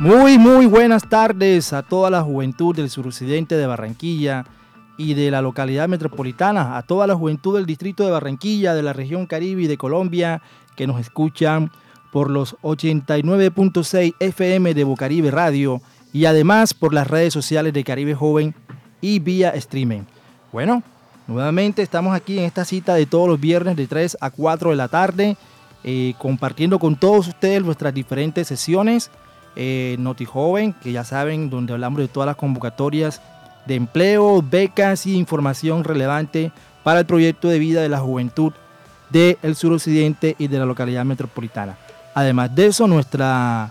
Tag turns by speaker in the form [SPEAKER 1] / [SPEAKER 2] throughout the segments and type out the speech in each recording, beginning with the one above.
[SPEAKER 1] Muy, muy buenas tardes a toda la juventud del suroccidente de Barranquilla y de la localidad metropolitana, a toda la juventud del distrito de Barranquilla, de la región Caribe y de Colombia que nos escuchan por los 89.6 FM de Bocaribe Radio y además por las redes sociales de Caribe Joven y vía streaming. Bueno, nuevamente estamos aquí en esta cita de todos los viernes de 3 a 4 de la tarde, eh, compartiendo con todos ustedes nuestras diferentes sesiones. Eh, Noti Joven, que ya saben, donde hablamos de todas las convocatorias de empleo, becas y información relevante para el proyecto de vida de la juventud del suroccidente y de la localidad metropolitana. Además de eso, nuestra,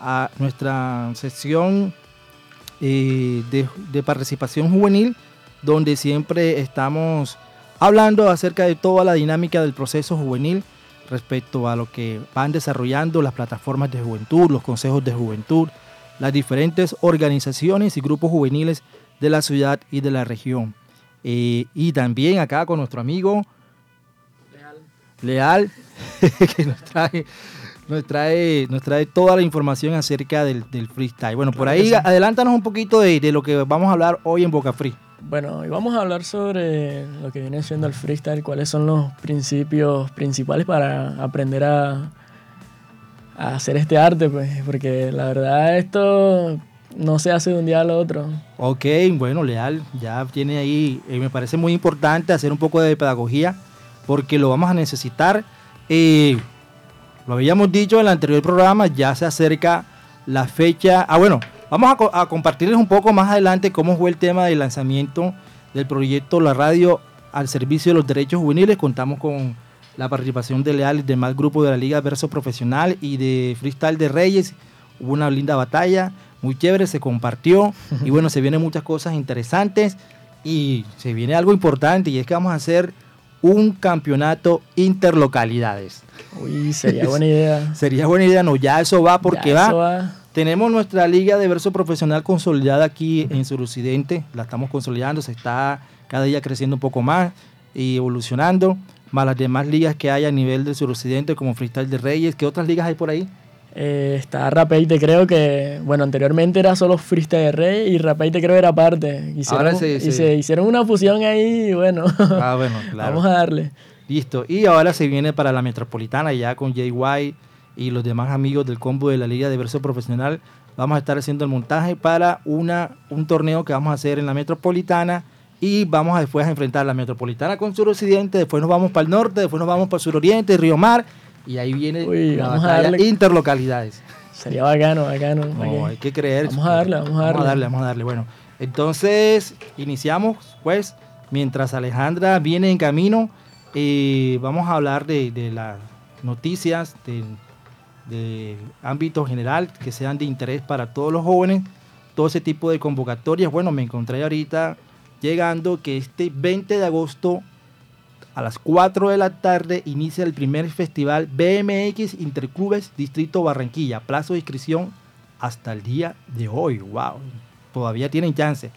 [SPEAKER 1] a, nuestra sección eh, de, de participación juvenil, donde siempre estamos hablando acerca de toda la dinámica del proceso juvenil respecto a lo que van desarrollando las plataformas de juventud, los consejos de juventud, las diferentes organizaciones y grupos juveniles de la ciudad y de la región. Eh, y también acá con nuestro amigo Leal, que nos trae, nos, trae, nos trae toda la información acerca del, del freestyle. Bueno, por ahí adelántanos un poquito de, de, lo que vamos a hablar hoy en Boca Free.
[SPEAKER 2] Bueno, hoy vamos a hablar sobre lo que viene siendo el freestyle, cuáles son los principios principales para aprender a, hacer este arte, pues, porque la verdad esto no se hace de un día al otro.
[SPEAKER 1] Ok, bueno, Leal, ya tiene ahí, eh, me parece muy importante hacer un poco de pedagogía porque lo vamos a necesitar. Eh, lo habíamos dicho en el anterior programa, ya se acerca la fecha. Ah, bueno, vamos a, a, compartirles un poco más adelante cómo fue el tema del lanzamiento del proyecto La Radio al servicio de los derechos juveniles. Contamos con la participación de Leal y demás grupo de la Liga Verso Profesional y de Freestyle de Reyes. Hubo una linda batalla, muy chévere, se compartió y bueno, se vienen muchas cosas interesantes y se viene algo importante y es que vamos a hacer un campeonato interlocalidades.
[SPEAKER 2] Uy, sería buena idea.
[SPEAKER 1] sería buena idea, no, ya eso va porque
[SPEAKER 2] Ya
[SPEAKER 1] va.
[SPEAKER 2] eso va.
[SPEAKER 1] Tenemos nuestra liga de verso profesional consolidada aquí en Suroccidente, la estamos consolidando, se está cada día creciendo un poco más y evolucionando, más las demás ligas que hay a nivel del Suroccidente como Freestyle de Reyes, ¿qué otras ligas hay por ahí?
[SPEAKER 2] Eh, está Rapeite, creo que, bueno, anteriormente era solo Freestyle de Rey y Rapeite creo era aparte. Hicieron,
[SPEAKER 1] Ahora se-
[SPEAKER 2] y
[SPEAKER 1] se-
[SPEAKER 2] se hicieron una fusión ahí y bueno,
[SPEAKER 1] Ah, bueno, claro.
[SPEAKER 2] vamos a darle.
[SPEAKER 1] Listo. Y ahora se viene para la Metropolitana ya con JY y los demás amigos del combo de la Liga de Verso Profesional. Vamos a estar haciendo el montaje para una, un torneo que vamos a hacer en la Metropolitana y vamos a después a enfrentar la Metropolitana con Suroccidente, después nos vamos para el norte, después nos vamos para Suroriente, Río Mar y ahí viene
[SPEAKER 2] Uy,
[SPEAKER 1] la
[SPEAKER 2] vamos a
[SPEAKER 1] batalla
[SPEAKER 2] darle-
[SPEAKER 1] interlocalidades.
[SPEAKER 2] Sería bacano, bacano. ¿para
[SPEAKER 1] No, hay que creer.
[SPEAKER 2] Vamos a darle, vamos a darle.
[SPEAKER 1] Vamos a darle, vamos a darle. Bueno, entonces iniciamos, pues, mientras Alejandra viene en camino, eh, vamos a hablar de, de las noticias de, de ámbito general que sean de interés para todos los jóvenes, todo ese tipo de convocatorias. Bueno, me encontré ahorita llegando que este 20 de agosto a las 4 de la tarde inicia el primer festival BMX Interclubes Distrito Barranquilla. Plazo de inscripción hasta el día de hoy. ¡Wow! Todavía tienen chance.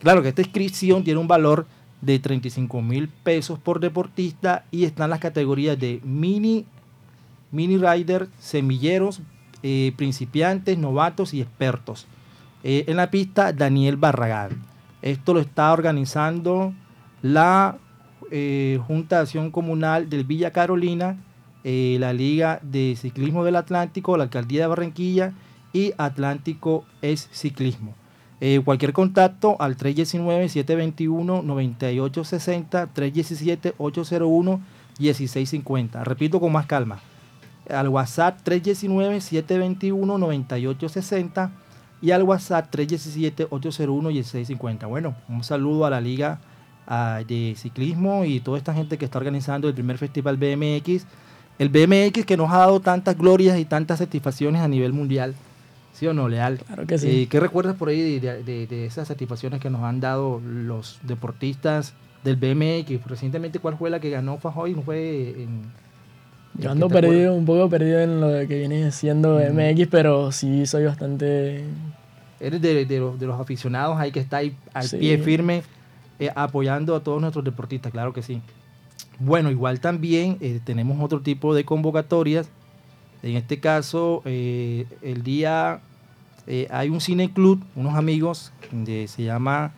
[SPEAKER 1] Claro que esta inscripción tiene un valor de 35 mil pesos por deportista y están las categorías de mini, mini rider, semilleros, eh, principiantes, novatos y expertos. Eh, en la pista, Daniel Barragán. Esto lo está organizando la eh, Junta de Acción Comunal del Villa Carolina, la Liga de Ciclismo del Atlántico, la Alcaldía de Barranquilla y Atlántico es Ciclismo. Cualquier contacto al 319-721-9860, 317-801-1650. Repito con más calma. Al WhatsApp 319-721-9860 y al WhatsApp 317-801-1650. Bueno, un saludo a la Liga de Ciclismo y toda esta gente que está organizando el primer festival BMX. El BMX que nos ha dado tantas glorias y tantas satisfacciones a nivel mundial. ¿Sí o no, Leal?
[SPEAKER 2] Claro que sí.
[SPEAKER 1] Eh, ¿Qué recuerdas por ahí de, de- de esas satisfacciones que nos han dado los deportistas del BMX? Recientemente, ¿cuál fue la que ganó Fajoy? ¿No fue en,
[SPEAKER 2] Yo ando
[SPEAKER 1] ¿Qué te
[SPEAKER 2] perdido, un poco perdido en lo que viene siendo
[SPEAKER 1] Mm.
[SPEAKER 2] MX, pero sí soy bastante...
[SPEAKER 1] Eres de, de los, de los aficionados ahí que está ahí al
[SPEAKER 2] Sí.
[SPEAKER 1] pie firme eh, apoyando a todos nuestros deportistas, claro que sí. Bueno, igual también eh, tenemos otro tipo de convocatorias. En este caso, eh, el día eh, hay un cine club, unos amigos, de, se llama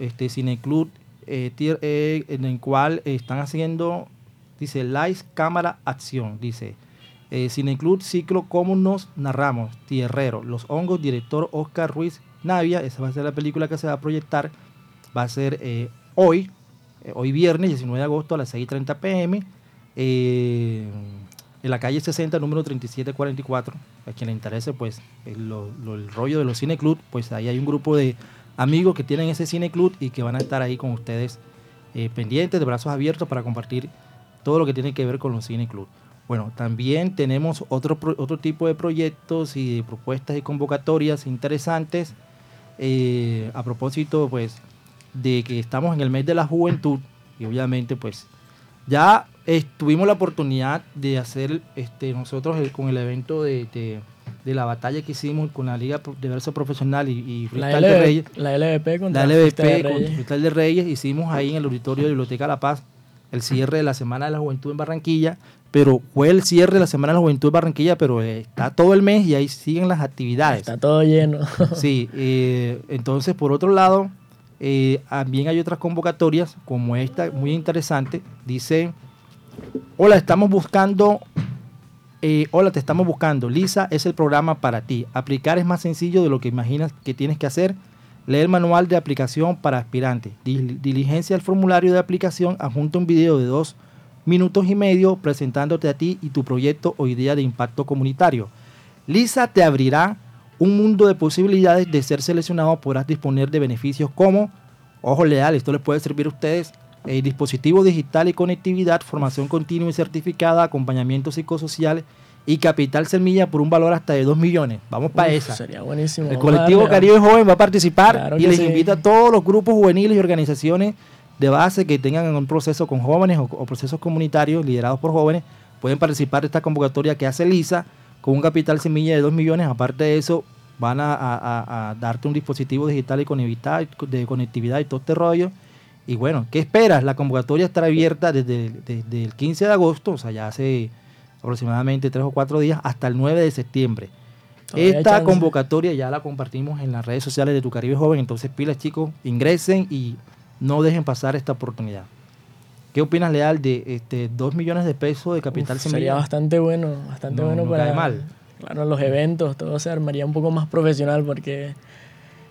[SPEAKER 1] este cine club, eh, en el cual están haciendo, dice, live cámara acción, dice. cine club ciclo Cómo nos narramos, Tierrero, Los Hongos, director Oscar Ruiz Navia, esa va a ser la película que se va a proyectar, va a ser hoy, hoy viernes 19 de agosto a las 6.30 pm en la calle 60, número 3744. A quien le interese, pues, el, rollo de los Cine Club, pues ahí hay un grupo de amigos que tienen ese Cine Club y que van a estar ahí con ustedes eh, pendientes, de brazos abiertos, para compartir todo lo que tiene que ver con los Cine Club. Bueno, también tenemos otro, otro tipo de proyectos y de propuestas y convocatorias interesantes. Eh, a propósito, pues, de que estamos en el mes de la juventud y obviamente, pues, ya tuvimos la oportunidad de hacer este, nosotros con el evento de, la batalla que hicimos con la Liga de Verso Profesional y,
[SPEAKER 2] y de Reyes. La LVP
[SPEAKER 1] contra la LVP de Reyes. de Reyes. Hicimos ahí en el auditorio de Biblioteca La Paz el cierre de la Semana de la Juventud en Barranquilla, pero fue el cierre de la Semana de la Juventud en Barranquilla, pero está todo el mes y ahí siguen las actividades.
[SPEAKER 2] Está todo lleno.
[SPEAKER 1] sí, eh, entonces por otro lado, eh, también hay otras convocatorias como esta, muy interesante. Dice, hola, estamos buscando, eh, hola, te estamos buscando. Lisa es el programa para ti. Aplicar es más sencillo de lo que imaginas que tienes que hacer. Lee el manual de aplicación para aspirantes. Diligencia el formulario de aplicación. Adjunta un video de dos minutos y medio presentándote a ti y tu proyecto o idea de impacto comunitario. Lisa te abrirá un mundo de posibilidades de ser seleccionado, podrás disponer de beneficios como, ojo leal, esto les puede servir a ustedes, eh, dispositivo digital y conectividad, formación continua y certificada, acompañamiento psicosocial y capital semilla por un valor hasta de 2 millones. Vamos para esa.
[SPEAKER 2] Sería buenísimo.
[SPEAKER 1] El colectivo Caribe Joven va a participar y les invita a todos los grupos juveniles y organizaciones de base que tengan un proceso con jóvenes o, o procesos comunitarios liderados por jóvenes, pueden participar de esta convocatoria que hace LISA con un capital semilla de 2 millones. Aparte de eso, van a, darte un dispositivo digital y conectividad, de conectividad y todo este rollo. Y bueno, ¿qué esperas? La convocatoria estará abierta desde, el 15 de agosto, o sea, ya hace aproximadamente 3 o 4 días, hasta el 9 de septiembre. Esta convocatoria ya la compartimos en las redes sociales de Tu Caribe Joven, entonces pilas chicos, ingresen y no dejen pasar esta oportunidad. ¿Qué opinas, Leal, de este 2 millones de pesos de capital
[SPEAKER 2] semilla? Sería bastante bueno, bastante bueno para... mal. Claro, los eventos, todo se armaría un poco más profesional porque...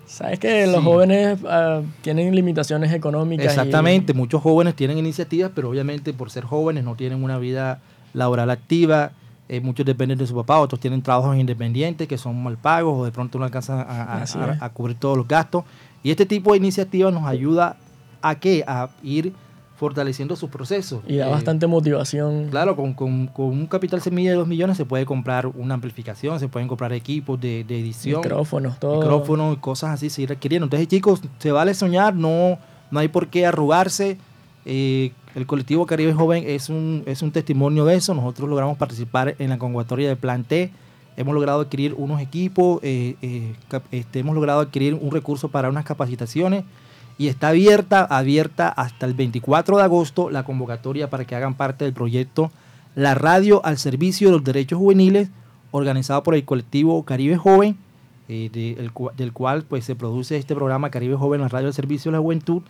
[SPEAKER 2] Sabes que los jóvenes ah, tienen limitaciones económicas.
[SPEAKER 1] Exactamente, muchos jóvenes tienen iniciativas, pero obviamente por ser jóvenes no tienen una vida laboral activa. Eh, muchos dependen de su papá, otros tienen trabajos independientes que son mal pagos o de pronto no alcanzan a, a cubrir todos los gastos. Y este tipo de iniciativas nos ayuda a qué? A ir fortaleciendo sus procesos.
[SPEAKER 2] Y da eh, bastante motivación.
[SPEAKER 1] Claro, con, con, con, un capital semilla de 2 millones se puede comprar una amplificación, se pueden comprar equipos de, de edición.
[SPEAKER 2] Micrófonos, todo.
[SPEAKER 1] Micrófonos y cosas así se requiriendo. Entonces, chicos, se vale soñar, no, no hay por qué arrugarse. Eh, el colectivo Caribe Joven es un, es un testimonio de eso. Nosotros logramos participar en la convocatoria de Plan T. Hemos logrado adquirir unos equipos, eh, este, hemos logrado adquirir un recurso para unas capacitaciones y está abierta, abierta hasta el 24 de agosto la convocatoria para que hagan parte del proyecto La Radio al Servicio de los Derechos Juveniles, organizado por el colectivo Caribe Joven, eh, del cual pues, se produce este programa Caribe Joven, la Radio al Servicio de la Juventud.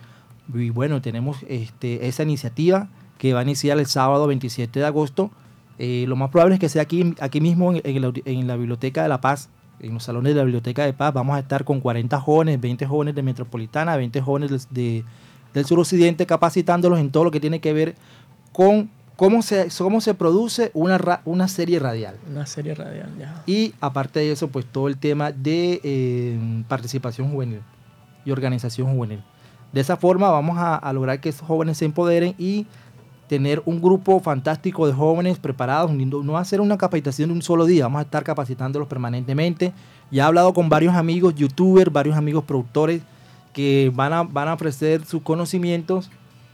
[SPEAKER 1] Y bueno, tenemos este, esa iniciativa que va a iniciar el sábado 27 de agosto. Eh, lo más probable es que sea aquí, aquí mismo en, en la Biblioteca de La Paz, en los salones de la Biblioteca de Paz vamos a estar con 40 jóvenes, 20 jóvenes de Metropolitana, 20 jóvenes de, del suroccidente, capacitándolos en todo lo que tiene que ver con cómo se, cómo se produce una, una serie radial.
[SPEAKER 2] Una serie radial, ya.
[SPEAKER 1] Y aparte de eso, pues todo el tema de eh, participación juvenil y organización juvenil. De esa forma vamos a, lograr que esos jóvenes se empoderen y tener un grupo fantástico de jóvenes preparados, no va a ser una capacitación de un solo día, vamos a estar capacitándolos permanentemente. Ya he hablado con varios amigos youtubers, varios amigos productores que van a, van a ofrecer sus conocimientos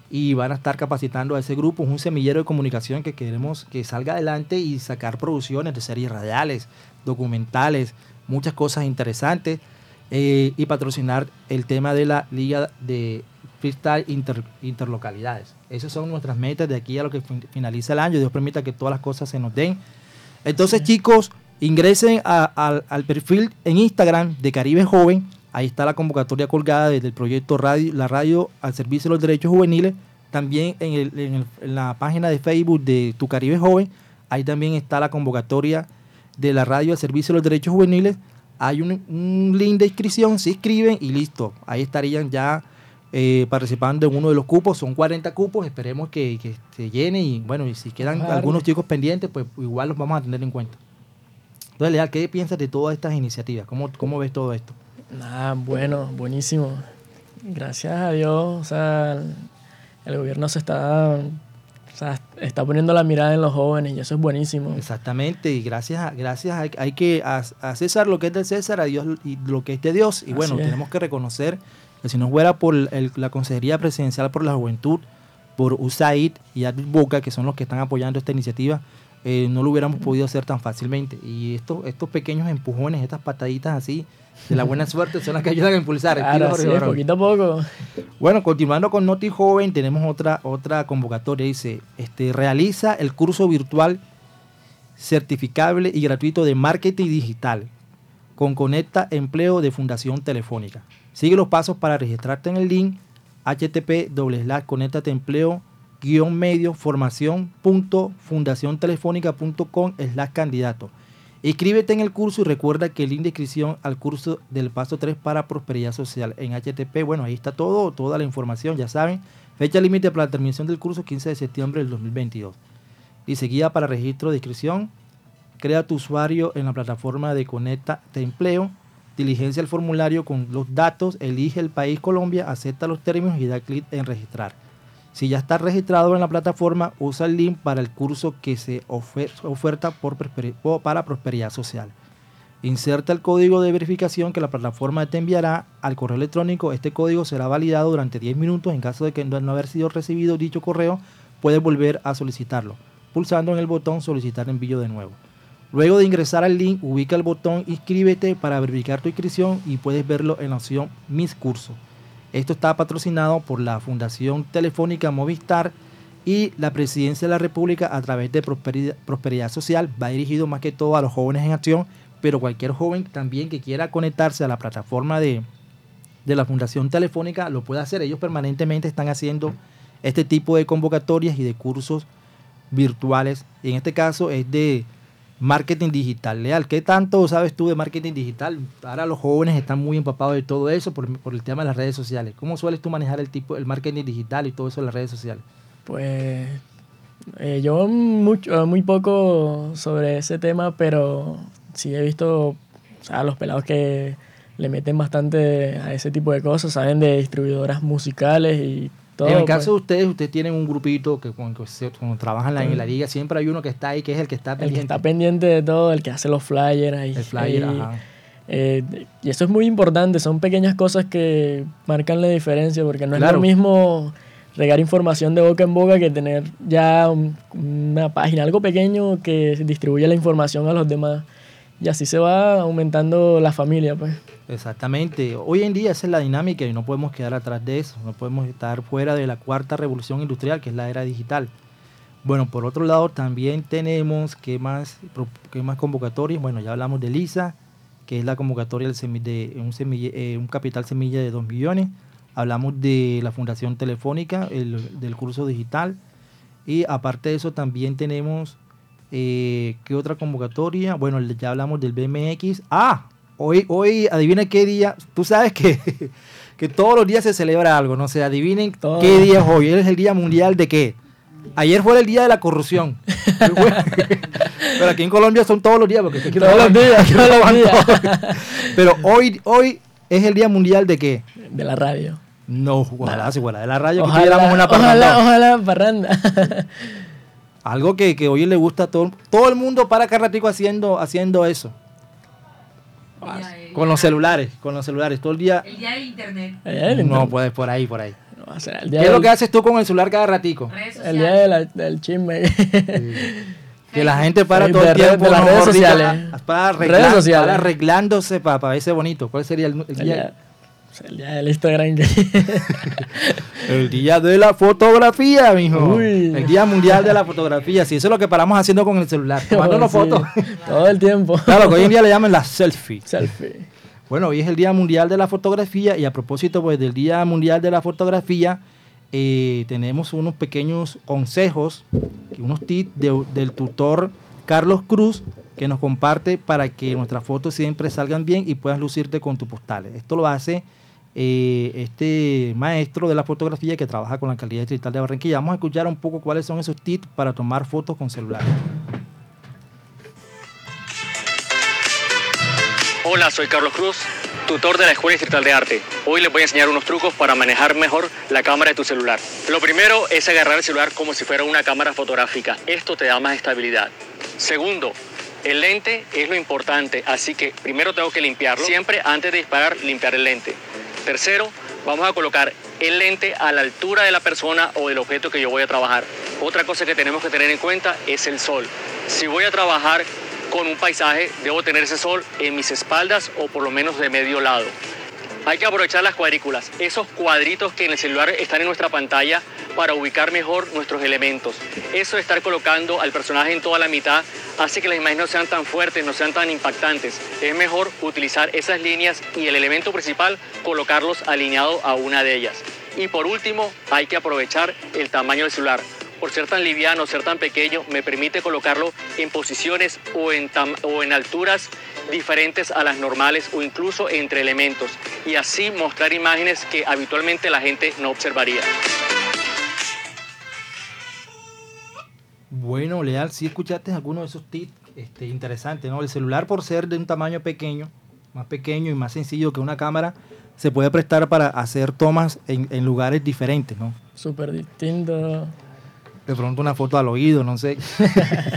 [SPEAKER 1] y van a estar capacitando a ese grupo. Es un semillero de comunicación que queremos que salga adelante y sacar producciones de series radiales, documentales, muchas cosas interesantes eh, y patrocinar el tema de la Liga de freestyle interlocalidades. Esas son nuestras metas de aquí a lo que finaliza el año. Dios permita que todas las cosas se nos den. Entonces, chicos, Ingresen al perfil en Instagram de Caribe Joven. Ahí está la convocatoria colgada desde el proyecto radio, La Radio al Servicio de los Derechos Juveniles. También en, la página de Facebook de Tu Caribe Joven. Ahí también está la convocatoria de la radio al Servicio de los Derechos Juveniles. Hay un, link de inscripción, se inscriben y listo. Ahí estarían ya eh, participando en uno de los cupos. Son 40 cupos, esperemos que, se llene y bueno, y si quedan algunos chicos pendientes, pues igual los vamos a tener en cuenta. Entonces, Leal, ¿qué piensas de todas estas iniciativas? ¿Cómo, cómo ves todo esto?
[SPEAKER 2] Nada, bueno, buenísimo. Gracias a Dios, o sea, el gobierno se está, está poniendo la mirada en los jóvenes y eso es buenísimo.
[SPEAKER 1] Exactamente, y gracias, a, gracias hay, que a, César lo que es de César, a Dios y lo que es de Dios. Y bueno, tenemos que reconocer que si no fuera por la Consejería Presidencial por la Juventud, por USAID y Boca, que son los que están apoyando esta iniciativa, eh, no lo hubiéramos podido hacer tan fácilmente. Y estos, estos pequeños empujones, estas pataditas así, de la buena suerte, son las que ayudan a impulsar.
[SPEAKER 2] Claro, sí, poquito a poco.
[SPEAKER 1] Bueno, continuando con Noti Joven, tenemos otra, otra convocatoria. Dice, este, realiza el curso virtual certificable y gratuito de marketing digital con Conecta Empleo de Fundación Telefónica. Sigue los pasos para registrarte en el link http conectate empleo guion medio formación punto fundaciontelefónica.com slash candidato. Inscríbete en el curso y recuerda que el link de inscripción al curso del paso 3 para prosperidad social en HTTP, bueno, ahí está todo, toda la información, ya saben. Fecha límite para la terminación del curso 15 de septiembre del 2022. Dice guía para registro de inscripción. Crea tu usuario en la plataforma de Conecta de Empleo. Diligencia el formulario con los datos, elige el país Colombia, acepta los términos y da clic en registrar. Si ya está registrado en la plataforma, usa el link para el curso que se oferta por, para prosperidad social. Inserta el código de verificación que la plataforma te enviará al correo electrónico. Este código será validado durante 10 minutos. En caso de que no haber sido recibido dicho correo, puedes volver a solicitarlo, pulsando en el botón solicitar envío de nuevo. Luego de ingresar al link, ubica el botón inscríbete para verificar tu inscripción y puedes verlo en la opción Mis cursos. Esto está patrocinado por la Fundación Telefónica Movistar y la Presidencia de la República a través de Prosperidad, Social. Va dirigido más que todo a los jóvenes en acción, pero cualquier joven también que quiera conectarse a la plataforma de, de la Fundación Telefónica lo puede hacer. Ellos permanentemente están haciendo este tipo de convocatorias y de cursos virtuales. En este caso es de marketing digital. Leal, ¿qué tanto sabes tú de marketing digital? Ahora los jóvenes están muy empapados de todo eso por, el tema de las redes sociales. ¿Cómo sueles tú manejar el tipo, el marketing digital y todo eso en las redes sociales?
[SPEAKER 2] Pues eh, yo mucho, muy poco sobre ese tema, pero sí he visto a los pelados que le meten bastante a ese tipo de cosas, saben de distribuidoras musicales y en
[SPEAKER 1] el caso pues. de ustedes, ustedes tienen un grupito que cuando, trabajan en la liga, siempre hay uno que está ahí, que es el que está
[SPEAKER 2] pendiente. El que está pendiente de todo, el que hace los flyers ahí.
[SPEAKER 1] El flyer, ajá.
[SPEAKER 2] Eh, y eso es muy importante, son pequeñas cosas que marcan la diferencia, porque no es lo mismo regar información de boca en boca que tener ya una página, algo pequeño que distribuya la información a los demás. Y así se va aumentando la familia, pues.
[SPEAKER 1] Exactamente. Hoy en día esa es la dinámica y no podemos quedar atrás de eso. No podemos estar fuera de la cuarta revolución industrial, que es la era digital. Bueno, por otro lado también tenemos, ¿qué más, qué más convocatorias? Bueno, ya hablamos de LISA, que es la convocatoria de un, eh, un capital semilla de 2 millones. Hablamos de la Fundación Telefónica, el, del curso digital. Y aparte de eso también tenemos, eh, ¿qué otra convocatoria? Bueno, ya hablamos del BMX. Ah, Hoy, hoy, adivina qué día. Tú sabes que, que todos los días se celebra algo, no sé, adivinen qué día es hoy. Es el Día Mundial de qué. Ayer fue el día de la corrupción. Pero aquí en Colombia son todos los días, porque
[SPEAKER 2] todos los días, todos los días.
[SPEAKER 1] Pero hoy, hoy es el Día Mundial de qué?
[SPEAKER 2] De la radio.
[SPEAKER 1] No, ojalá, si fuera de la radio,
[SPEAKER 2] ojalá, una parranda. Ojalá, ojalá parranda.
[SPEAKER 1] Algo que, que hoy le gusta a todo, todo el mundo para cada ratico haciendo, haciendo eso con los celulares, con los celulares, todo el día.
[SPEAKER 3] El día del internet.
[SPEAKER 1] no, puedes por ahí, por ahí. ¿Qué es lo que haces tú con el celular cada ratico?
[SPEAKER 2] El día del chisme.
[SPEAKER 1] Que la gente para todo el tiempo
[SPEAKER 2] las redes sociales.
[SPEAKER 1] para, arreglar, para arreglándose para, para verse bonito. ¿Cuál sería el, día?
[SPEAKER 2] El día del Instagram.
[SPEAKER 1] el día de la fotografía, mijo. El día mundial de la fotografía. Sí, eso es lo que paramos haciendo con el celular. Tomándonos fotos.
[SPEAKER 2] Todo el tiempo.
[SPEAKER 1] Claro, que hoy en día le llaman la selfie.
[SPEAKER 2] Selfie.
[SPEAKER 1] Bueno, hoy es el Día Mundial de la Fotografía y a propósito pues, del Día Mundial de la Fotografía, eh, tenemos unos pequeños consejos, unos tips del tutor Carlos Cruz que nos comparte para que nuestras fotos siempre salgan bien y puedas lucirte con tus postales. Esto lo hace eh, este maestro de la fotografía que trabaja con la calidad digital de Barranquilla. Vamos a escuchar un poco cuáles son esos tips para tomar fotos con celular.
[SPEAKER 3] Hola, soy Carlos Cruz, tutor de la Escuela Distrital de Arte. Hoy les voy a enseñar unos trucos para manejar mejor la cámara de tu celular. Lo primero es agarrar el celular como si fuera una cámara fotográfica. Esto te da más estabilidad. Segundo, el lente es lo importante, así que primero tengo que limpiarlo. Siempre antes de disparar, limpiar el lente. Tercero, vamos a colocar el lente a la altura de la persona o del objeto que yo voy a trabajar. Otra cosa que tenemos que tener en cuenta es el sol. Si voy a trabajar con un paisaje, debo tener ese sol en mis espaldas o por lo menos de medio lado. Hay que aprovechar las cuadrículas, esos cuadritos que en el celular están en nuestra pantalla para ubicar mejor nuestros elementos. Eso de estar colocando al personaje en toda la mitad hace que las imágenes no sean tan fuertes, no sean tan impactantes. Es mejor utilizar esas líneas y el elemento principal colocarlos alineado a una de ellas. Y por último, hay que aprovechar el tamaño del celular. Por ser tan liviano, ser tan pequeño, me permite colocarlo en posiciones o o en alturas diferentes a las normales o incluso entre elementos y así mostrar imágenes que habitualmente la gente no observaría.
[SPEAKER 1] Bueno, Leal, si escuchaste alguno de esos tips este, interesantes, ¿no? El celular por ser de un tamaño pequeño, más pequeño y más sencillo que una cámara, se puede prestar para hacer tomas en, en lugares diferentes, ¿no?
[SPEAKER 2] Súper distinto
[SPEAKER 1] de pronto una foto al oído, no sé.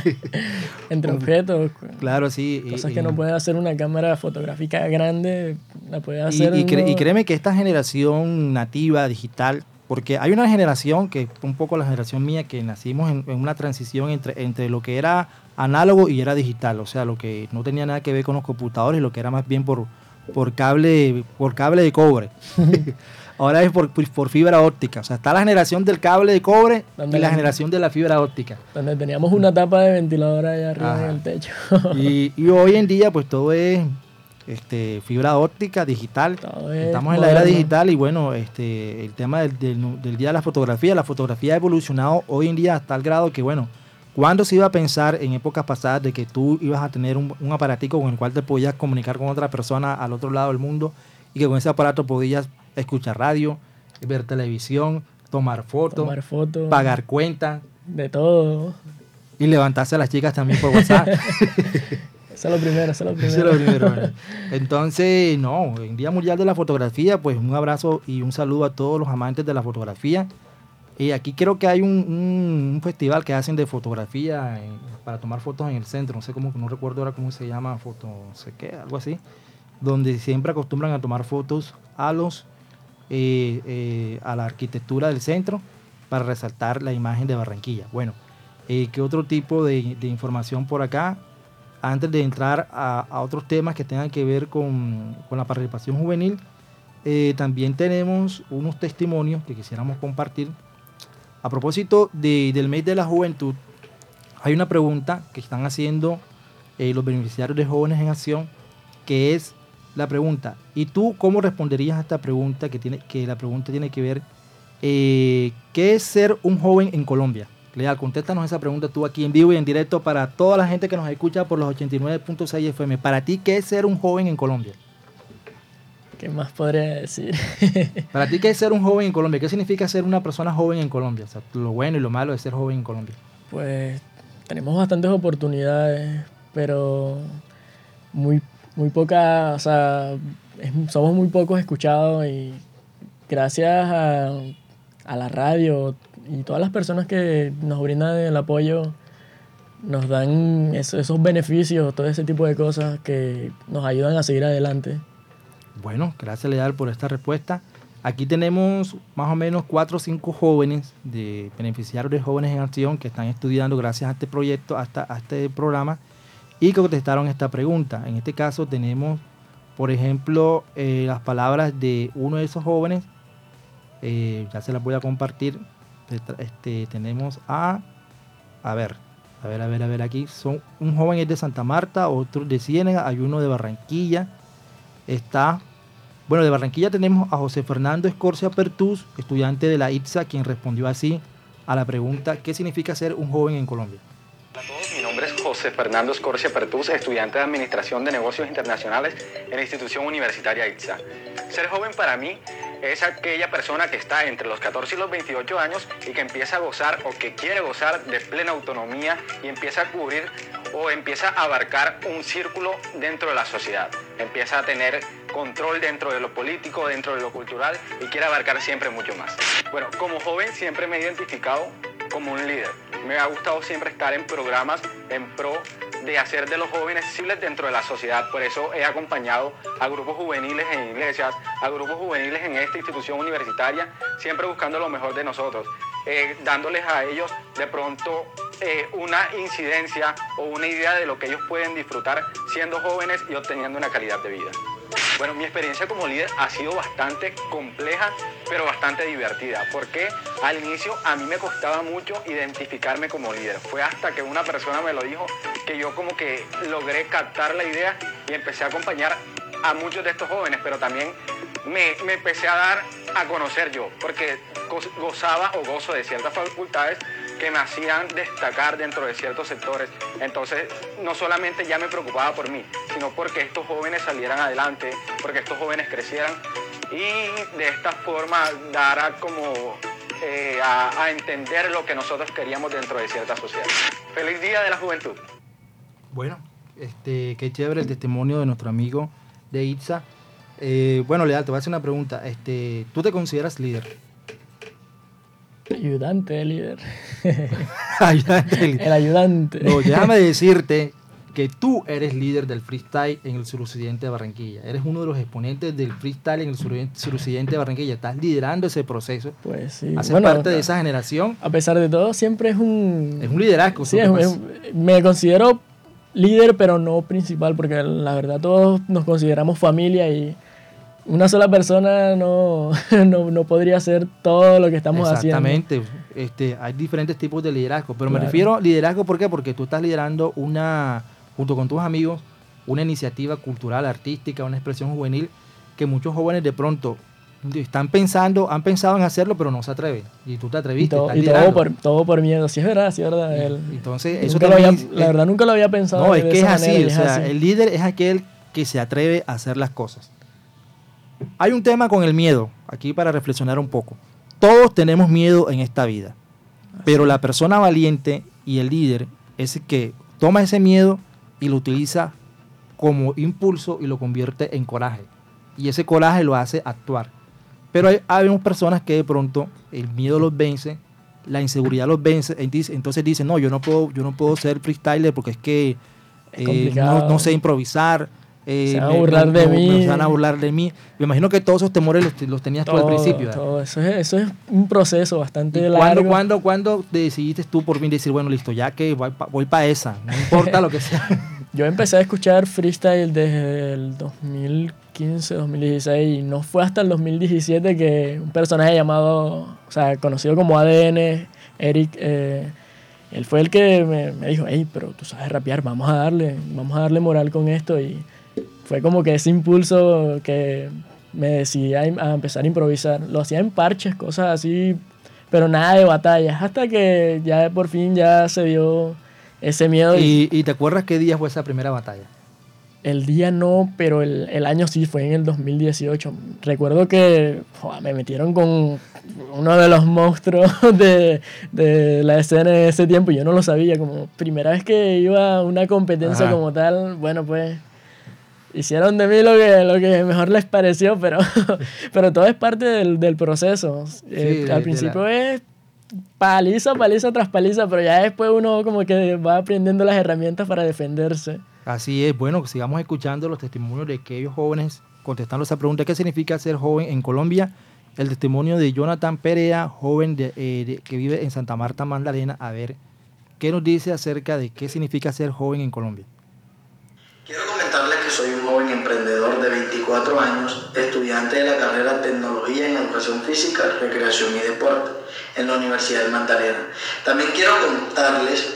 [SPEAKER 2] Entre objetos.
[SPEAKER 1] Claro, sí.
[SPEAKER 2] Cosas que no puede hacer una cámara fotográfica grande, la puede hacer.
[SPEAKER 1] Y, y, créeme que esta generación nativa, digital, porque hay una generación que un poco la generación mía que nacimos en, una transición entre, entre lo que era análogo y era digital, o sea, lo que no tenía nada que ver con los computadores, lo que era más bien por, por cable, por cable de cobre. ahora es por, por, fibra óptica. O sea, está la generación del cable de cobre y la generación de la fibra óptica.
[SPEAKER 2] Donde teníamos una tapa de ventilador allá arriba en el techo.
[SPEAKER 1] y, y, hoy en día, pues todo es este, fibra óptica, digital. Estamos en la era digital y bueno, este, el tema del, del, día de la fotografía, la fotografía ha evolucionado hoy en día hasta el grado que, bueno, ¿Cuándo se iba a pensar en épocas pasadas de que tú ibas a tener un, un, aparatico con el cual te podías comunicar con otra persona al otro lado del mundo y que con ese aparato podías escuchar radio, ver televisión, tomar fotos, pagar cuentas.
[SPEAKER 2] De todo.
[SPEAKER 1] Y levantarse a las chicas también por WhatsApp.
[SPEAKER 2] eso es lo primero, eso es lo primero. Eso es lo primero
[SPEAKER 1] Entonces, no, en Día Mundial de la Fotografía, pues un abrazo y un saludo a todos los amantes de la fotografía. Y aquí creo que hay un, festival que hacen de fotografía para tomar fotos en el centro. No sé cómo, no recuerdo ahora cómo se llama, foto, no sé qué, algo así. Donde siempre acostumbran a tomar fotos a los eh, eh, a la arquitectura del centro para resaltar la imagen de Barranquilla. Bueno, eh, ¿qué otro tipo de, información por acá? Antes de entrar a, otros temas que tengan que ver con, la participación juvenil, también tenemos unos testimonios que quisiéramos compartir. A propósito del mes de la juventud, hay una pregunta que están haciendo los beneficiarios de Jóvenes en Acción, que es la pregunta. ¿Y tú cómo responderías a esta pregunta que, tiene, que la pregunta tiene que ver, eh, ¿qué es ser un joven en Colombia? Leal, contéstanos esa pregunta tú aquí en vivo y en directo para toda la gente que nos escucha por los 89.6 FM. Para ti, ¿qué es ser un joven en Colombia?
[SPEAKER 2] ¿Qué más podría decir?
[SPEAKER 1] para ti, ¿qué es ser un joven en Colombia? ¿Qué significa ser una persona joven en Colombia? O sea, lo bueno y lo malo de ser joven en Colombia.
[SPEAKER 2] Pues tenemos bastantes oportunidades, pero muy muy poca, o sea, somos muy pocos escuchados y gracias a, a, la radio y todas las personas que nos brindan el apoyo, nos dan esos beneficios, todo ese tipo de cosas que nos ayudan a seguir adelante.
[SPEAKER 1] Bueno, gracias Leal por esta respuesta. Aquí tenemos más o menos cuatro o cinco jóvenes de beneficiarios de Jóvenes en Acción que están estudiando gracias a este proyecto, hasta a este programa y contestaron esta pregunta. En este caso tenemos por ejemplo, eh, las palabras de uno de esos jóvenes, eh, ya se las voy a compartir. Este, tenemos a, a ver, a ver, a ver, a ver aquí. Son, un joven es de Santa Marta, otro de Ciénaga, hay uno de Barranquilla. Está, bueno, de Barranquilla tenemos a José Fernando Escorcia Pertús, estudiante de la ITSA, quien respondió así a la pregunta, ¿qué significa ser un joven en Colombia?
[SPEAKER 4] Todos, nombre es José Fernando Escorcia Pertús, estudiante de Administración de Negocios Internacionales en la institución universitaria ITSA. Ser joven para mí es aquella persona que está entre los 14 y los 28 años y que empieza a gozar o que quiere gozar de plena autonomía y empieza a cubrir o empieza a abarcar un círculo dentro de la sociedad. Empieza a tener control dentro de lo político, dentro de lo cultural y quiere abarcar siempre mucho más. Bueno, como joven siempre me he identificado como un líder. Me ha gustado siempre estar en programas en pro de hacer de los jóvenes visibles dentro de la sociedad. Por eso he acompañado a grupos juveniles en iglesias, a grupos juveniles en esta institución universitaria, siempre buscando lo mejor de nosotros, eh, dándoles a ellos de pronto eh, una incidencia o una idea de lo que ellos pueden disfrutar siendo jóvenes y obteniendo una calidad de vida. Bueno, mi experiencia como líder ha sido bastante compleja, pero bastante divertida, porque al inicio a mí me costaba mucho identificarme como líder. Fue hasta que una persona me lo dijo que yo como que logré captar la idea y empecé a acompañar a muchos de estos jóvenes, pero también me, me empecé a dar a conocer yo, porque gozaba o gozo de ciertas facultades que me hacían destacar dentro de ciertos sectores. Entonces, no solamente ya me preocupaba por mí, sino porque estos jóvenes salieran adelante, porque estos jóvenes crecieran y de esta forma dar como eh, a, entender lo que nosotros queríamos dentro de cierta sociedad. Feliz Día de la Juventud.
[SPEAKER 1] Bueno, este, qué chévere el testimonio de nuestro amigo de Itza. Eh, bueno, Leal, te voy a hacer una pregunta. Este, ¿Tú te consideras líder?
[SPEAKER 2] Ayudante líder. ayudante
[SPEAKER 1] El ayudante. No, déjame decirte que tú eres líder del freestyle en el suroccidente de Barranquilla. Eres uno de los exponentes del freestyle en el suroccidente de Barranquilla. Estás liderando ese proceso.
[SPEAKER 2] Pues sí.
[SPEAKER 1] Haces parte de esa generación.
[SPEAKER 2] A pesar de todo, siempre es un...
[SPEAKER 1] Es un liderazgo.
[SPEAKER 2] Sí, me considero líder, pero no principal, porque la verdad todos nos consideramos familia y una sola persona no, no, podría hacer todo lo que estamos haciendo.
[SPEAKER 1] Exactamente. Este, hay diferentes tipos de liderazgo, pero me refiero a liderazgo ¿por qué? Porque tú estás liderando una, junto con tus amigos, una iniciativa cultural, artística, una expresión juvenil que muchos jóvenes de pronto están pensando, han pensado en hacerlo, pero no se atreven. Y tú te atreviste.
[SPEAKER 2] Y, todo, por, todo por miedo. Sí, es verdad, sí, es verdad.
[SPEAKER 1] entonces, eso
[SPEAKER 2] también, La verdad, nunca lo había pensado.
[SPEAKER 1] No, es que es así. o sea, el líder es aquel que se atreve a hacer las cosas. Hay un tema con el miedo, aquí para reflexionar un poco. Todos tenemos miedo en esta vida, pero la persona valiente y el líder es el que toma ese miedo y lo utiliza como impulso y lo convierte en coraje. Y ese coraje lo hace actuar. Pero hay, hay personas que de pronto el miedo los vence, la inseguridad los vence, entonces dicen, no, yo no puedo, yo no puedo ser freestyler porque es que eh, no, sé improvisar,
[SPEAKER 2] eh, se van a burlar de mí.
[SPEAKER 1] Se van a burlar de mí. Me imagino que todos esos temores los, tenías tú al principio.
[SPEAKER 2] Todo. Eso, es, eso es un proceso bastante largo.
[SPEAKER 1] ¿cuándo, cuándo, decidiste tú por fin decir, bueno, listo, ya que voy para esa, no importa lo que sea?
[SPEAKER 2] Yo empecé a escuchar freestyle desde el 2015, 2016 y no fue hasta el 2017 que un personaje llamado, o sea, conocido como ADN, Eric, eh, él fue el que me, me dijo, hey, pero tú sabes rapear, vamos a darle, vamos a darle moral con esto y fue como que ese impulso que me decidí a, empezar a improvisar. Lo hacía en parches, cosas así, pero nada de batallas, hasta que ya por fin ya se dio ese miedo.
[SPEAKER 1] ¿Y, te acuerdas qué día fue esa primera batalla?
[SPEAKER 2] El día no, pero el, el año sí, fue en el 2018. Recuerdo que me metieron con uno de los monstruos de, de, la escena en ese tiempo y yo no lo sabía. Como primera vez que iba a una competencia como tal, bueno, pues hicieron de mí lo que, lo que mejor les pareció, pero, pero todo es parte del, del proceso. Eh, al principio es paliza, paliza tras paliza, pero ya después uno como que va aprendiendo las herramientas para defenderse.
[SPEAKER 1] Así es, bueno, sigamos escuchando los testimonios de aquellos jóvenes contestando esa pregunta, ¿qué significa ser joven en Colombia? El testimonio de Jonathan Perea, joven eh, que vive en Santa Marta, Magdalena, a ver, ¿qué nos dice acerca de qué significa ser joven en Colombia?
[SPEAKER 5] Quiero comentarle que soy un joven emprendedor de 24 años, estudiante de la carrera Tecnología en Educación Física, Recreación y Deporte en la Universidad de Magdalena. También quiero contarles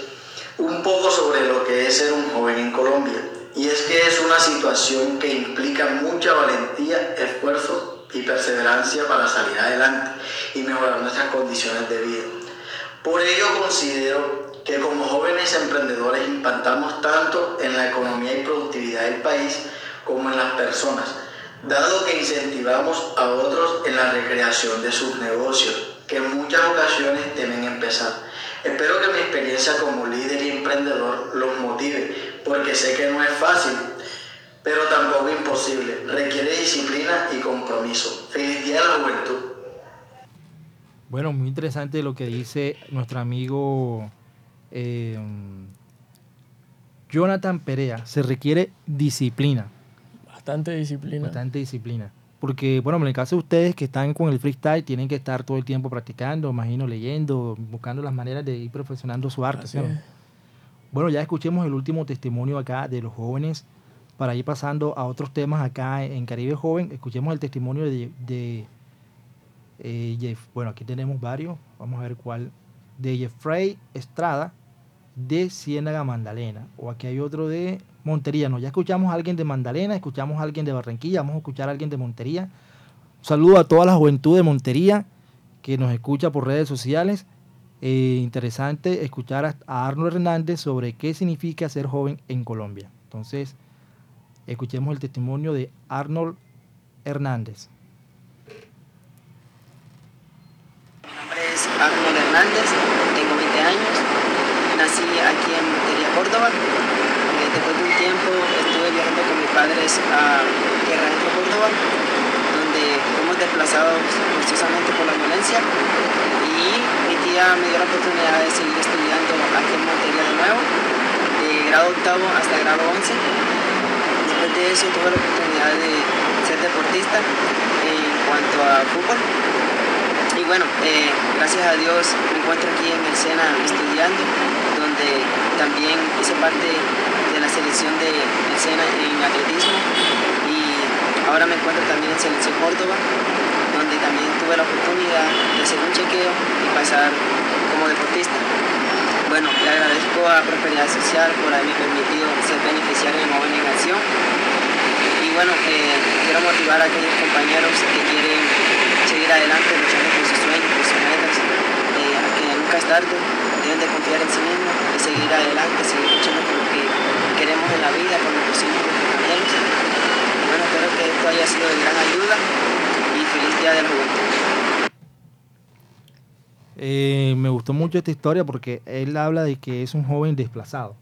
[SPEAKER 5] un poco sobre lo que es ser un joven en Colombia. Y es que es una situación que implica mucha valentía, esfuerzo y perseverancia para salir adelante y mejorar nuestras condiciones de vida. Por ello considero que como jóvenes emprendedores impactamos tanto en la economía y productividad del país como en las personas, dado que incentivamos a otros en la recreación de sus negocios, que en muchas ocasiones deben empezar. Espero que mi experiencia como líder y emprendedor los motive, porque sé que no es fácil, pero tampoco imposible. Requiere disciplina y compromiso. Feliz Día de la Juventud.
[SPEAKER 1] Bueno, muy interesante lo que dice nuestro amigo eh, Jonathan Perea. Se requiere disciplina.
[SPEAKER 2] Bastante disciplina.
[SPEAKER 1] Bastante disciplina. Porque, bueno, en el caso de ustedes que están con el freestyle, tienen que estar todo el tiempo practicando, imagino, leyendo, buscando las maneras de ir perfeccionando su arte. Bueno, ya escuchemos el último testimonio acá de los jóvenes para ir pasando a otros temas acá en Caribe Joven. Escuchemos el testimonio de, de eh, Jeff. Bueno, aquí tenemos varios. Vamos a ver cuál. De Jeffrey Estrada de Ciénaga Mandalena. O aquí hay otro de Montería. No, ya escuchamos a alguien de Mandalena, escuchamos a alguien de Barranquilla, vamos a escuchar a alguien de Montería. Un saludo a toda la juventud de Montería que nos escucha por redes sociales. Eh, interesante escuchar a Arnold Hernández sobre qué significa ser joven en Colombia. Entonces, escuchemos el testimonio de Arnold Hernández.
[SPEAKER 6] Mi nombre es Arnold Hernández, tengo 20 años, nací aquí en Montería, Córdoba después de un tiempo estuve viajando con mis padres a Tierra de Córdoba, donde fuimos desplazados forzosamente por la violencia y mi tía me dio la oportunidad de seguir estudiando aquí en Montería de nuevo, de grado octavo hasta grado 11. Después de eso tuve la oportunidad de ser deportista en cuanto a fútbol. Bueno, eh, gracias a Dios me encuentro aquí en el SENA estudiando, donde también hice parte la selección de, escena en atletismo y ahora me encuentro también en Selección Córdoba, donde también tuve la oportunidad de hacer un chequeo y pasar como deportista. Bueno, le agradezco a Prosperidad Social por haberme permitido ser beneficiario de Joven en Acción. Y bueno, eh, quiero motivar a aquellos compañeros que quieren seguir adelante luchando por sus sueños, por sus metas, eh, que nunca es tarde, deben de confiar en sí mismos, de seguir adelante, seguir luchando por lo que queremos en la vida, por nuestros hijos, compañeros. Bueno, espero que esto haya sido de gran ayuda y feliz día de la juventud.
[SPEAKER 1] Eh, me gustó mucho esta historia porque él habla de que es un joven desplazado.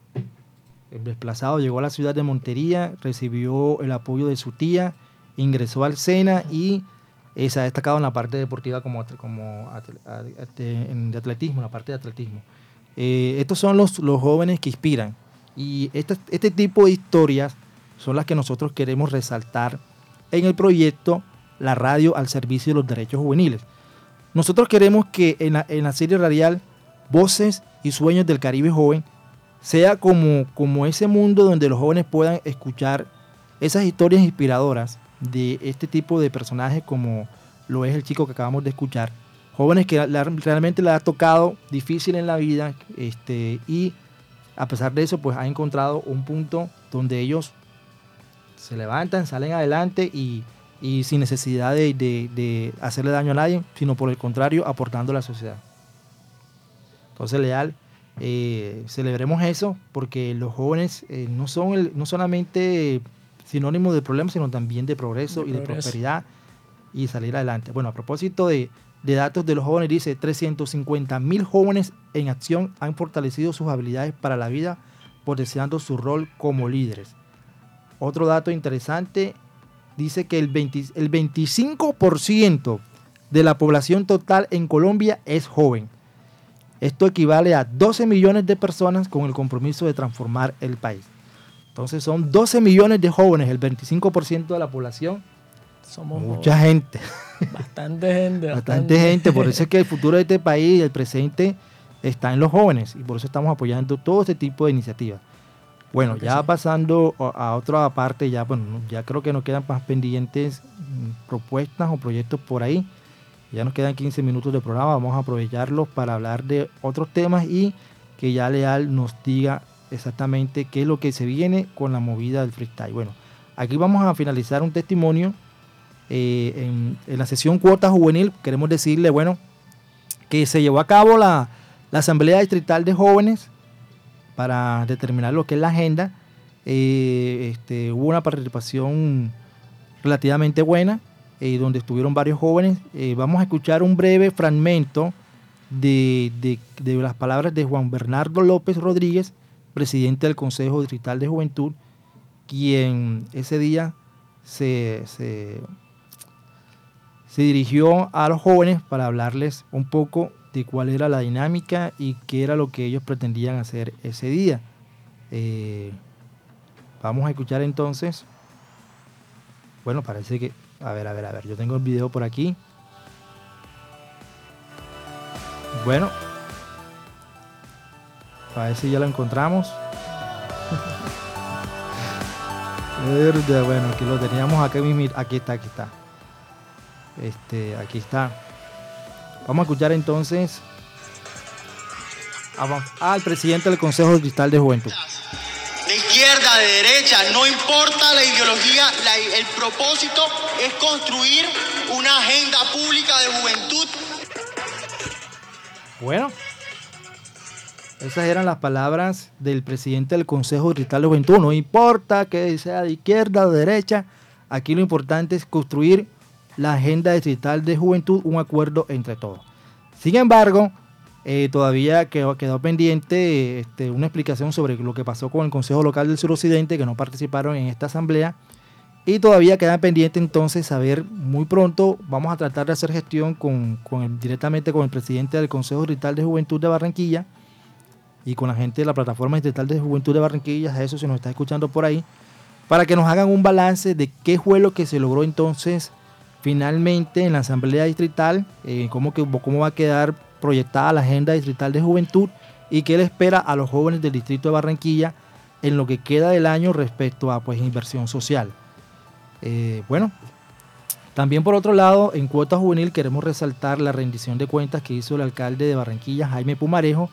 [SPEAKER 1] El desplazado llegó a la ciudad de Montería, recibió el apoyo de su tía, ingresó al SENA y eh, se ha destacado en la parte deportiva como, como de atletismo, la parte de atletismo. Eh, estos son los, jóvenes que inspiran y este, este tipo de historias son las que nosotros queremos resaltar en el proyecto La Radio al Servicio de los Derechos Juveniles. Nosotros queremos que en la, en serie radial Voces y Sueños del Caribe Joven sea como ese mundo donde los jóvenes puedan escuchar esas historias inspiradoras de este tipo de personajes como lo es el chico que acabamos de escuchar. Jóvenes que realmente le ha tocado difícil en la vida este, y a pesar de eso pues ha encontrado un punto donde ellos se levantan, salen adelante y, sin necesidad de, hacerle daño a nadie, sino por el contrario aportando a la sociedad. Entonces Leal, eh, celebremos eso porque los jóvenes eh, no son no solamente sinónimo de problemas, sino también de progreso y de prosperidad y salir adelante. Bueno, a propósito de, datos de los jóvenes, dice 350 mil jóvenes en acción han fortalecido sus habilidades para la vida, potenciando su rol como líderes. Otro dato interesante dice que el, el 25% de la población total en Colombia es joven. Esto equivale a 12 millones de personas con el compromiso de transformar el país. Entonces son 12 millones de jóvenes, el 25% de la población. Somos mucha gente.
[SPEAKER 2] Bastante gente.
[SPEAKER 1] Bastante, gente. Por eso es que el futuro de este país, el presente, está en los jóvenes. Y por eso estamos apoyando todo este tipo de iniciativas. Bueno, ya pasando a otra parte, ya, bueno, ya creo que nos quedan más pendientes mm, propuestas o proyectos por ahí. Ya nos quedan 15 minutos de programa, vamos a aprovecharlos para hablar de otros temas y que ya Leal nos diga exactamente qué es lo que se viene con la movida del freestyle. Bueno, aquí vamos a finalizar un testimonio eh, en, la sesión cuota juvenil. Queremos decirle, bueno, que se llevó a cabo la, Asamblea Distrital de Jóvenes para determinar lo que es la agenda. Eh, este, hubo una participación relativamente buena, eh, donde estuvieron varios jóvenes. Eh, vamos a escuchar un breve fragmento de, las palabras de Juan Bernardo López Rodríguez, presidente del Consejo Distrital de Juventud, quien ese día se, se dirigió a los jóvenes para hablarles un poco de cuál era la dinámica y qué era lo que ellos pretendían hacer ese día. Eh, vamos a escuchar entonces. Bueno, parece que... A ver, a ver, a ver. Yo tengo el video por aquí. Bueno. A ver si ya lo encontramos. bueno, aquí lo teníamos aquí, aquí está, aquí está. Este, aquí está. Vamos a escuchar entonces al presidente del Consejo Distrital de Juventud.
[SPEAKER 7] De izquierda, de derecha, no importa la ideología, el propósito es construir una agenda pública de juventud.
[SPEAKER 1] Bueno, esas eran las palabras del presidente del Consejo Distrital de Juventud. No importa que sea de izquierda o de derecha, aquí lo importante es construir la agenda distrital de juventud, un acuerdo entre todos. Sin embargo, eh, todavía quedó, pendiente este, una explicación sobre lo que pasó con el Consejo Local del Suroccidente, que no participaron en esta asamblea. Y todavía queda pendiente entonces saber muy pronto, vamos a tratar de hacer gestión directamente con el presidente del Consejo Distrital de Juventud de Barranquilla y con la gente de la Plataforma Distrital de Juventud de Barranquilla, a eso se nos está escuchando por ahí, para que nos hagan un balance de qué fue lo que se logró entonces finalmente en la Asamblea Distrital, eh, cómo, que, cómo va a quedar proyectada la Agenda Distrital de Juventud y qué le espera a los jóvenes del Distrito de Barranquilla en lo que queda del año respecto a pues, inversión social. Eh, bueno, también por otro lado, en cuota juvenil queremos resaltar la rendición de cuentas que hizo el alcalde de Barranquilla, Jaime Pumarejo,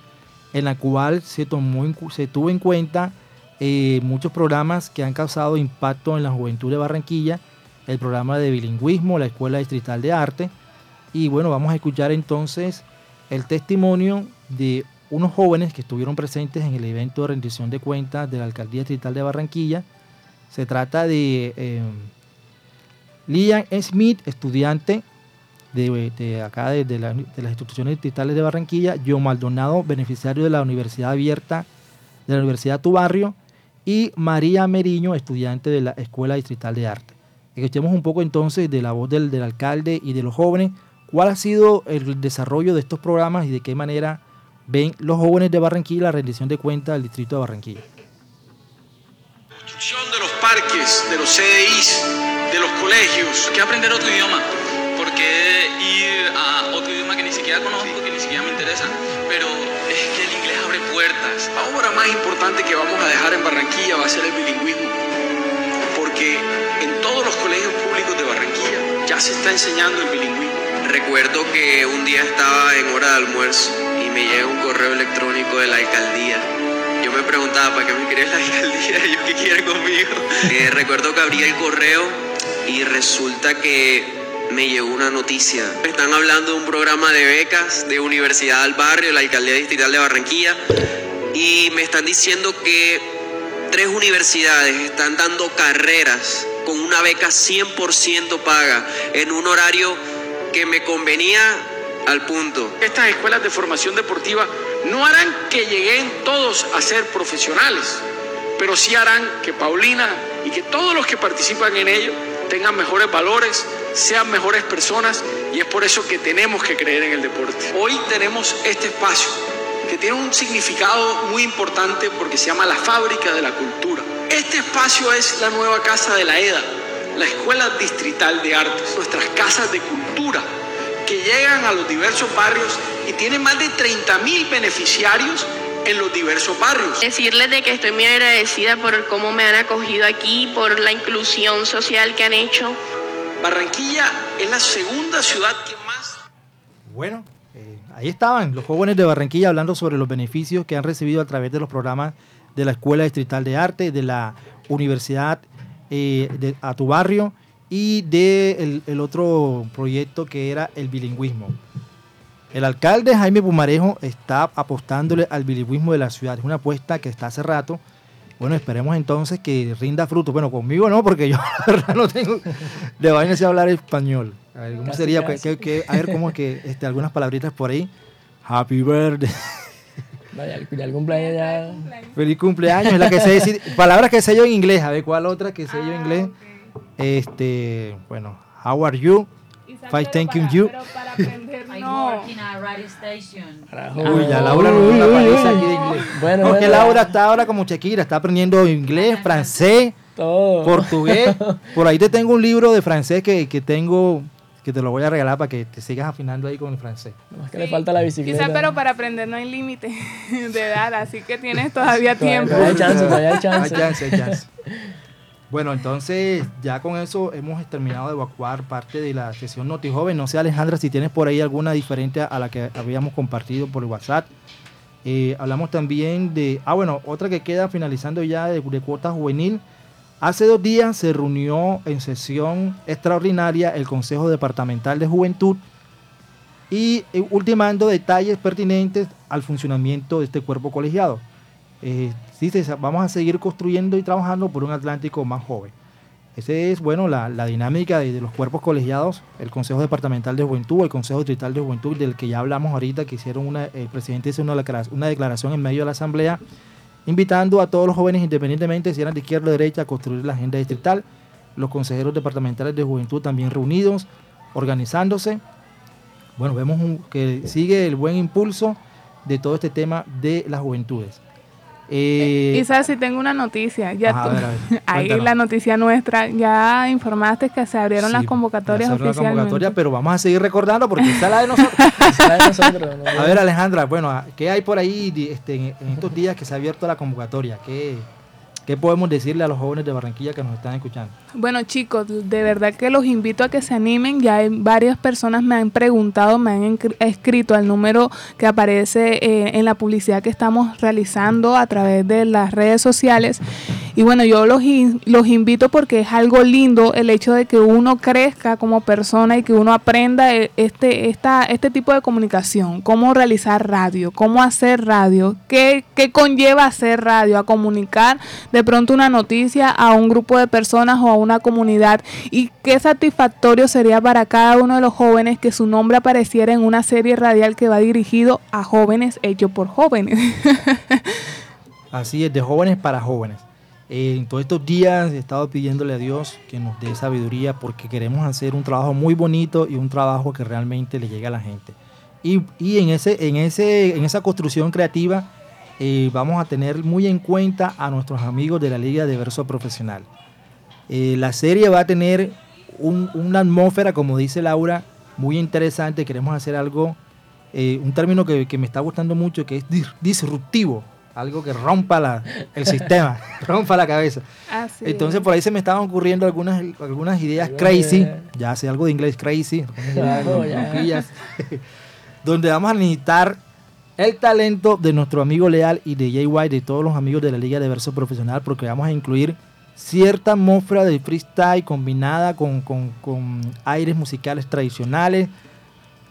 [SPEAKER 1] en la cual se, tomó, se tuvo en cuenta eh, muchos programas que han causado impacto en la juventud de Barranquilla el programa de bilingüismo, la Escuela Distrital de Arte. Y bueno, vamos a escuchar entonces el testimonio de unos jóvenes que estuvieron presentes en el evento de rendición de cuentas de la Alcaldía Distrital de Barranquilla. Se trata de eh, Lian Smith, estudiante de, acá de, las instituciones distritales de Barranquilla, John Maldonado, beneficiario de la Universidad Abierta de la Universidad Tu Barrio, y María Meriño, estudiante de la Escuela Distrital de Arte. Escuchemos un poco entonces de la voz del, alcalde y de los jóvenes, cuál ha sido el desarrollo de estos programas y de qué manera ven los jóvenes de Barranquilla la rendición de cuentas del distrito de Barranquilla.
[SPEAKER 8] Construcción de los parques, de los CDIs, de los colegios.
[SPEAKER 9] ¿Qué aprender otro idioma? Siquiera conozco, que ni siquiera me interesa? Pero es que el inglés abre puertas.
[SPEAKER 8] Ahora más importante que vamos a dejar en Barranquilla va a ser el bilingüismo. Porque en todos los colegios públicos de Barranquilla ya se está enseñando el bilingüismo.
[SPEAKER 9] Recuerdo que un día estaba en hora de almuerzo y me llega un correo electrónico de la alcaldía. Yo me preguntaba, ¿para qué me querés la alcaldía? ¿Yo qué quiere conmigo? Eh, recuerdo que abrí el correo y resulta que me llegó una noticia. Están hablando de un programa de becas de Universidad del Barrio, la Alcaldía Distrital de Barranquilla, y me están diciendo que tres universidades están dando carreras con una beca 100% paga, en un horario que me convenía al punto.
[SPEAKER 8] Estas escuelas de formación deportiva no harán que lleguen todos a ser profesionales, pero sí harán que Paulina y que todos los que participan en ello tengan mejores valores, sean mejores personas y es por eso que tenemos que creer en el deporte. Hoy tenemos este espacio que tiene un significado muy importante porque se llama la fábrica de la cultura. Este espacio es la nueva casa de la EDA, la Escuela Distrital de Artes, nuestras casas de cultura que llegan a los diversos barrios y tienen más de 30 mil beneficiarios en los diversos barrios.
[SPEAKER 10] Decirles de que estoy muy agradecida por cómo me han acogido aquí, por la inclusión social que han hecho.
[SPEAKER 8] Barranquilla es la segunda ciudad que más...
[SPEAKER 1] Bueno, eh, ahí estaban los jóvenes de Barranquilla hablando sobre los beneficios que han recibido a través de los programas de la Escuela Distrital de Arte, de la Universidad eh, de, a tu barrio y del de el otro proyecto que era el bilingüismo. El alcalde Jaime Pumarejo está apostándole al bilingüismo de la ciudad. Es una apuesta que está hace rato. Bueno, esperemos entonces que rinda fruto. Bueno, conmigo no, porque yo no tengo de vaina a hablar español. A ver, ¿cómo sería? Que, que, a ver, cómo que este, algunas palabritas por ahí. Happy birthday.
[SPEAKER 2] Vaya, el cumpleaños ya.
[SPEAKER 1] Feliz cumpleaños, es la que sé decir. Palabras que sé yo en inglés, a ver cuál otra que sé yo en inglés. Este, bueno, how are you? Five thank you. you.
[SPEAKER 11] Pero para aprender no.
[SPEAKER 1] Uy, ya Laura no la aparece aquí de inglés. Bueno, Porque bueno. Laura está ahora como Shakira, está aprendiendo inglés, francés,
[SPEAKER 2] Todo.
[SPEAKER 1] portugués. Por ahí te tengo un libro de francés que, que tengo que te lo voy a regalar para que te sigas afinando ahí con el francés.
[SPEAKER 2] Más que le falta la bicicleta.
[SPEAKER 11] Quizás, pero para aprender no hay límite de edad, así que tienes todavía tiempo.
[SPEAKER 2] Todavía hay chance, todavía hay chance.
[SPEAKER 1] Hay chance, hay chance. Bueno, entonces ya con eso hemos terminado de evacuar parte de la sesión Noti Joven. No sé, Alejandra, si tienes por ahí alguna diferente a la que habíamos compartido por WhatsApp. Eh, hablamos también de, ah, bueno, otra que queda finalizando ya de, cuota juvenil. Hace dos días se reunió en sesión extraordinaria el Consejo Departamental de Juventud y eh, ultimando detalles pertinentes al funcionamiento de este cuerpo colegiado. Eh, dice, vamos a seguir construyendo y trabajando por un Atlántico más joven. Esa es, bueno, la, la dinámica de, los cuerpos colegiados, el Consejo Departamental de Juventud, el Consejo Distrital de Juventud, del que ya hablamos ahorita, que hicieron una, el presidente hizo una, una declaración en medio de la Asamblea, invitando a todos los jóvenes, independientemente si eran de izquierda o derecha, a construir la agenda distrital. Los consejeros departamentales de juventud también reunidos, organizándose. Bueno, vemos que sigue el buen impulso de todo este tema de las juventudes.
[SPEAKER 11] Eh, y sabes si tengo una noticia, ya ajá, tú, a ver, a ver, ahí la noticia nuestra, ya informaste que se abrieron sí, las convocatorias
[SPEAKER 1] se
[SPEAKER 11] oficialmente.
[SPEAKER 1] La convocatoria, pero vamos a seguir recordando porque está la de nosotros.
[SPEAKER 2] la de nosotros ¿no?
[SPEAKER 1] A ver Alejandra, bueno, ¿qué hay por ahí este, en estos días que se ha abierto la convocatoria? ¿Qué, ¿Qué podemos decirle a los jóvenes de Barranquilla que nos están escuchando?
[SPEAKER 11] Bueno chicos, de verdad que los invito a que se animen. Ya hay varias personas me han preguntado, me han escrito al número que aparece eh, en la publicidad que estamos realizando a través de las redes sociales. Y bueno, yo los, los invito porque es algo lindo el hecho de que uno crezca como persona y que uno aprenda este, esta, este tipo de comunicación, cómo realizar radio, cómo hacer radio, qué, qué conlleva hacer radio, a comunicar de pronto una noticia a un grupo de personas o a una comunidad y qué satisfactorio sería para cada uno de los jóvenes que su nombre apareciera en una serie radial que va dirigido a jóvenes hecho por jóvenes.
[SPEAKER 1] Así es, de jóvenes para jóvenes. Eh, en todos estos días he estado pidiéndole a Dios que nos dé sabiduría porque queremos hacer un trabajo muy bonito y un trabajo que realmente le llegue a la gente. Y, y en, ese, en, ese, en esa construcción creativa eh, vamos a tener muy en cuenta a nuestros amigos de la Liga de Verso Profesional. Eh, la serie va a tener un, una atmósfera, como dice Laura, muy interesante. Queremos hacer algo, un término que, que, me está gustando mucho, que es disruptivo. Algo que rompa la, el sistema, rompa la cabeza.
[SPEAKER 11] Así
[SPEAKER 1] Entonces por ahí se me estaban ocurriendo algunas, algunas ideas crazy, ya sé algo de inglés crazy, donde vamos a necesitar el talento de nuestro amigo Leal y de Jay White, de todos los amigos de la Liga de Verso Profesional, porque vamos a incluir cierta atmósfera de freestyle combinada con, con, con aires musicales tradicionales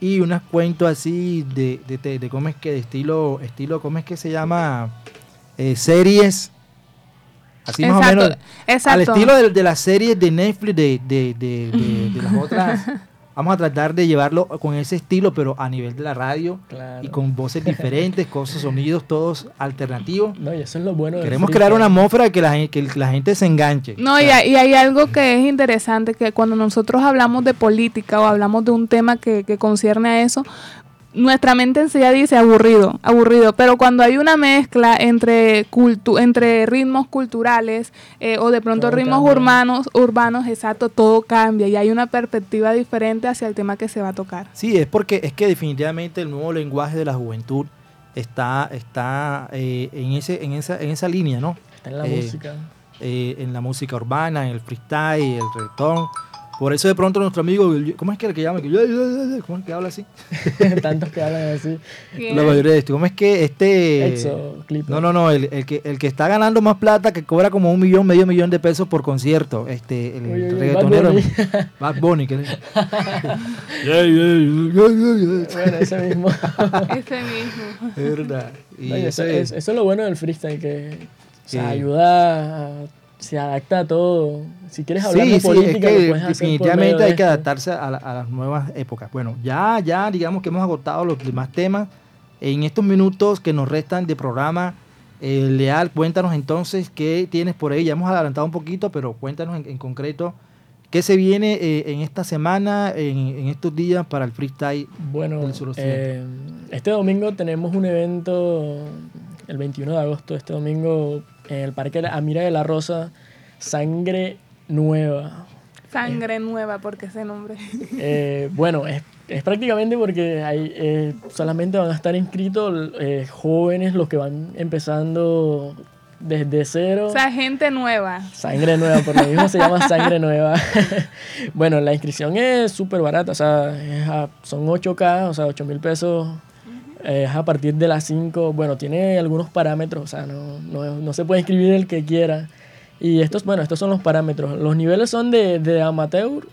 [SPEAKER 1] y unos cuentos así de, de, de, de, cómo es que de estilo, estilo, ¿cómo es que se llama? Eh, series. Así
[SPEAKER 11] exacto,
[SPEAKER 1] más o menos.
[SPEAKER 11] Exacto.
[SPEAKER 1] Al estilo de, de las series de Netflix, de, de, de, de las otras. Vamos a tratar de llevarlo con ese estilo, pero a nivel de la radio
[SPEAKER 2] claro.
[SPEAKER 1] y con voces diferentes, cosas, sonidos todos alternativos.
[SPEAKER 2] No, y eso es lo bueno.
[SPEAKER 1] Queremos crear una atmósfera que la, que la gente se enganche.
[SPEAKER 11] No, y hay, y hay, algo que es interesante, que cuando nosotros hablamos de política o hablamos de un tema que, que concierne a eso, nuestra mente enseguida dice aburrido, aburrido, pero cuando hay una mezcla entre cultu entre ritmos culturales eh, o de pronto todo ritmos cambia. urbanos, urbanos, exacto, todo cambia y hay una perspectiva diferente hacia el tema que se va a tocar.
[SPEAKER 1] Sí, es porque es que definitivamente el nuevo lenguaje de la juventud está, está eh, en, ese, en, esa, en esa línea, ¿no?
[SPEAKER 2] Está en la
[SPEAKER 1] Eh,
[SPEAKER 2] música.
[SPEAKER 1] eh, en la música urbana, en el freestyle, el reggaetón. Por eso de pronto nuestro amigo, ¿cómo es que el que llama? ¿Cómo es que habla así?
[SPEAKER 2] Tantos que hablan así.
[SPEAKER 1] La mayoría de esto. ¿Cómo es que este...
[SPEAKER 2] Exo.
[SPEAKER 1] No, no, no, el, el que, el que está ganando más plata, que cobra como un millón, medio millón de pesos por concierto, este, el
[SPEAKER 2] uy,
[SPEAKER 1] reggaetonero.
[SPEAKER 2] Bad Bunny.
[SPEAKER 1] Bad Bunny. que-
[SPEAKER 2] Bueno, ese mismo.
[SPEAKER 11] Ese mismo.
[SPEAKER 1] Es verdad. Y
[SPEAKER 2] Oye, eso,
[SPEAKER 1] ese-
[SPEAKER 2] es, eso es lo bueno del freestyle, que o sea,
[SPEAKER 1] Sí.
[SPEAKER 2] ayuda, a- se adapta a todo. Si quieres hablar
[SPEAKER 1] Sí,
[SPEAKER 2] de
[SPEAKER 1] sí,
[SPEAKER 2] política,
[SPEAKER 1] es que
[SPEAKER 2] hacer
[SPEAKER 1] definitivamente
[SPEAKER 2] de
[SPEAKER 1] hay que adaptarse a, la- a las nuevas épocas. Bueno, ya, ya digamos que hemos agotado los demás temas. En estos minutos que nos restan de programa, eh, Leal, cuéntanos entonces qué tienes por ahí. Ya hemos adelantado un poquito, pero cuéntanos en, en concreto qué se viene eh, en esta semana, en, en estos días para el freestyle
[SPEAKER 2] Bueno,
[SPEAKER 1] del suroccidente.
[SPEAKER 2] eh, este domingo tenemos un evento, el 21 de agosto, este domingo, en el Parque Amira de la Rosa, Sangre Nueva.
[SPEAKER 11] Sangre nueva, porque ese nombre.
[SPEAKER 2] Eh, bueno, es, es prácticamente porque hay, eh, solamente van a estar inscritos eh, jóvenes, los que van empezando desde cero.
[SPEAKER 11] O sea, gente nueva.
[SPEAKER 2] Sangre nueva, por lo mismo se llama sangre nueva. bueno, la inscripción es súper barata, o sea, a- son 8K, o sea, 8 mil pesos. Eh, Es a partir de las 5. Bueno, tiene algunos parámetros, o sea, no, no, no se puede inscribir el que quiera. Y estos, bueno, estos son los parámetros. Los niveles son de, de amateur